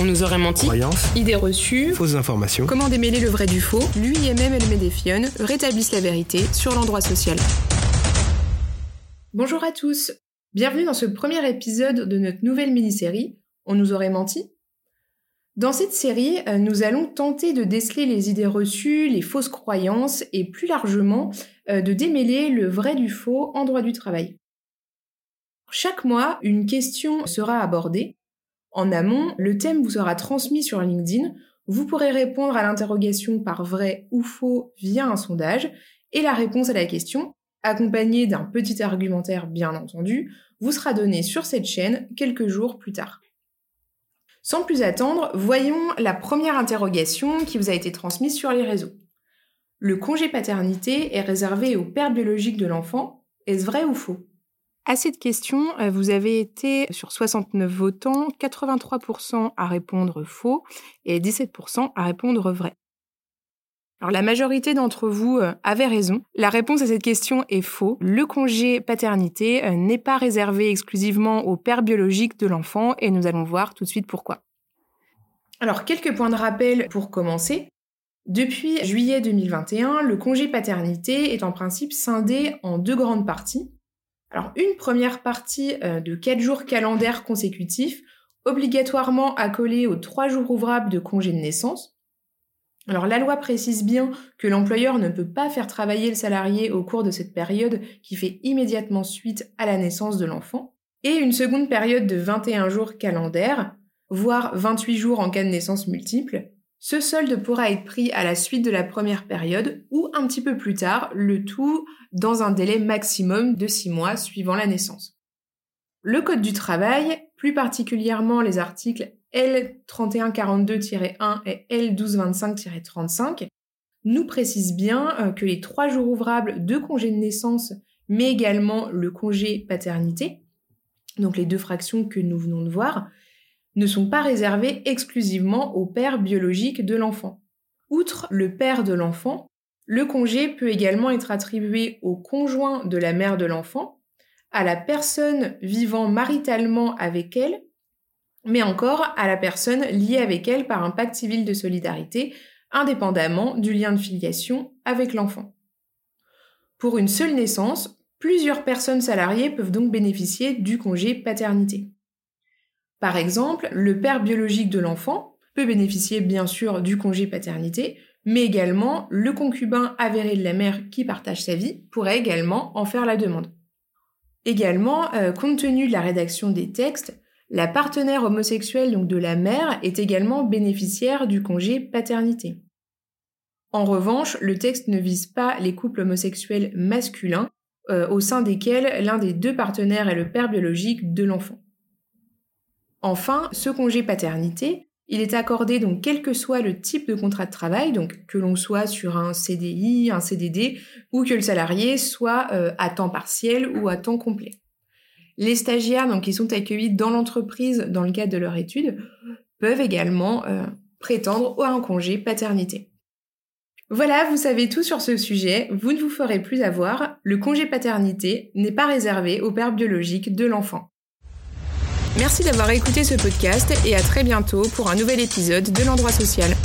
On nous aurait menti. Croyances, Idées reçues. fausses informations. Comment démêler le vrai du faux L'UIMM et le Médéfion rétablissent la vérité sur l'endroit social. Bonjour à tous. Bienvenue dans ce premier épisode de notre nouvelle mini-série On nous aurait menti Dans cette série, euh, nous allons tenter de déceler les idées reçues, les fausses croyances et plus largement euh, de démêler le vrai du faux en droit du travail. Chaque mois, une question sera abordée. En amont, le thème vous sera transmis sur LinkedIn. Vous pourrez répondre à l'interrogation par vrai ou faux via un sondage et la réponse à la question, accompagnée d'un petit argumentaire bien entendu, vous sera donnée sur cette chaîne quelques jours plus tard. Sans plus attendre, voyons la première interrogation qui vous a été transmise sur les réseaux. Le congé paternité est réservé au père biologique de l'enfant. Est-ce vrai ou faux? À cette question, euh, vous avez été sur 69 votants, 83% à répondre faux et 17% à répondre vrai. Alors la majorité d'entre vous euh, avait raison. La réponse à cette question est faux. Le congé paternité euh, n'est pas réservé exclusivement au père biologique de l'enfant et nous allons voir tout de suite pourquoi. Alors quelques points de rappel pour commencer. Depuis juillet 2021, le congé paternité est en principe scindé en deux grandes parties. Alors une première partie euh, de 4 jours calendaires consécutifs, obligatoirement accolés aux 3 jours ouvrables de congé de naissance. Alors la loi précise bien que l'employeur ne peut pas faire travailler le salarié au cours de cette période qui fait immédiatement suite à la naissance de l'enfant. Et une seconde période de 21 jours calendaires, voire 28 jours en cas de naissance multiple, ce solde pourra être pris à la suite de la première période ou un petit peu plus tard, le tout dans un délai maximum de 6 mois suivant la naissance. Le Code du travail, plus particulièrement les articles L3142-1 et L1225-35, nous précise bien euh, que les trois jours ouvrables de congé de naissance, mais également le congé paternité, donc les deux fractions que nous venons de voir, ne sont pas réservés exclusivement au père biologique de l'enfant. Outre le père de l'enfant, le congé peut également être attribué au conjoint de la mère de l'enfant, à la personne vivant maritalement avec elle, mais encore à la personne liée avec elle par un pacte civil de solidarité, indépendamment du lien de filiation avec l'enfant. Pour une seule naissance, plusieurs personnes salariées peuvent donc bénéficier du congé paternité. Par exemple, le père biologique de l'enfant peut bénéficier bien sûr du congé paternité, mais également le concubin avéré de la mère qui partage sa vie pourrait également en faire la demande. Également, euh, compte tenu de la rédaction des textes, la partenaire homosexuelle donc de la mère est également bénéficiaire du congé paternité. En revanche, le texte ne vise pas les couples homosexuels masculins euh, au sein desquels l'un des deux partenaires est le père biologique de l'enfant. Enfin, ce congé paternité, il est accordé donc quel que soit le type de contrat de travail, donc que l'on soit sur un CDI, un CDD, ou que le salarié soit euh, à temps partiel ou à temps complet. Les stagiaires donc qui sont accueillis dans l'entreprise dans le cadre de leur étude peuvent également euh, prétendre à un congé paternité. Voilà, vous savez tout sur ce sujet, vous ne vous ferez plus avoir, le congé paternité n'est pas réservé au père biologique de l'enfant. Merci d'avoir écouté ce podcast et à très bientôt pour un nouvel épisode de l'endroit social.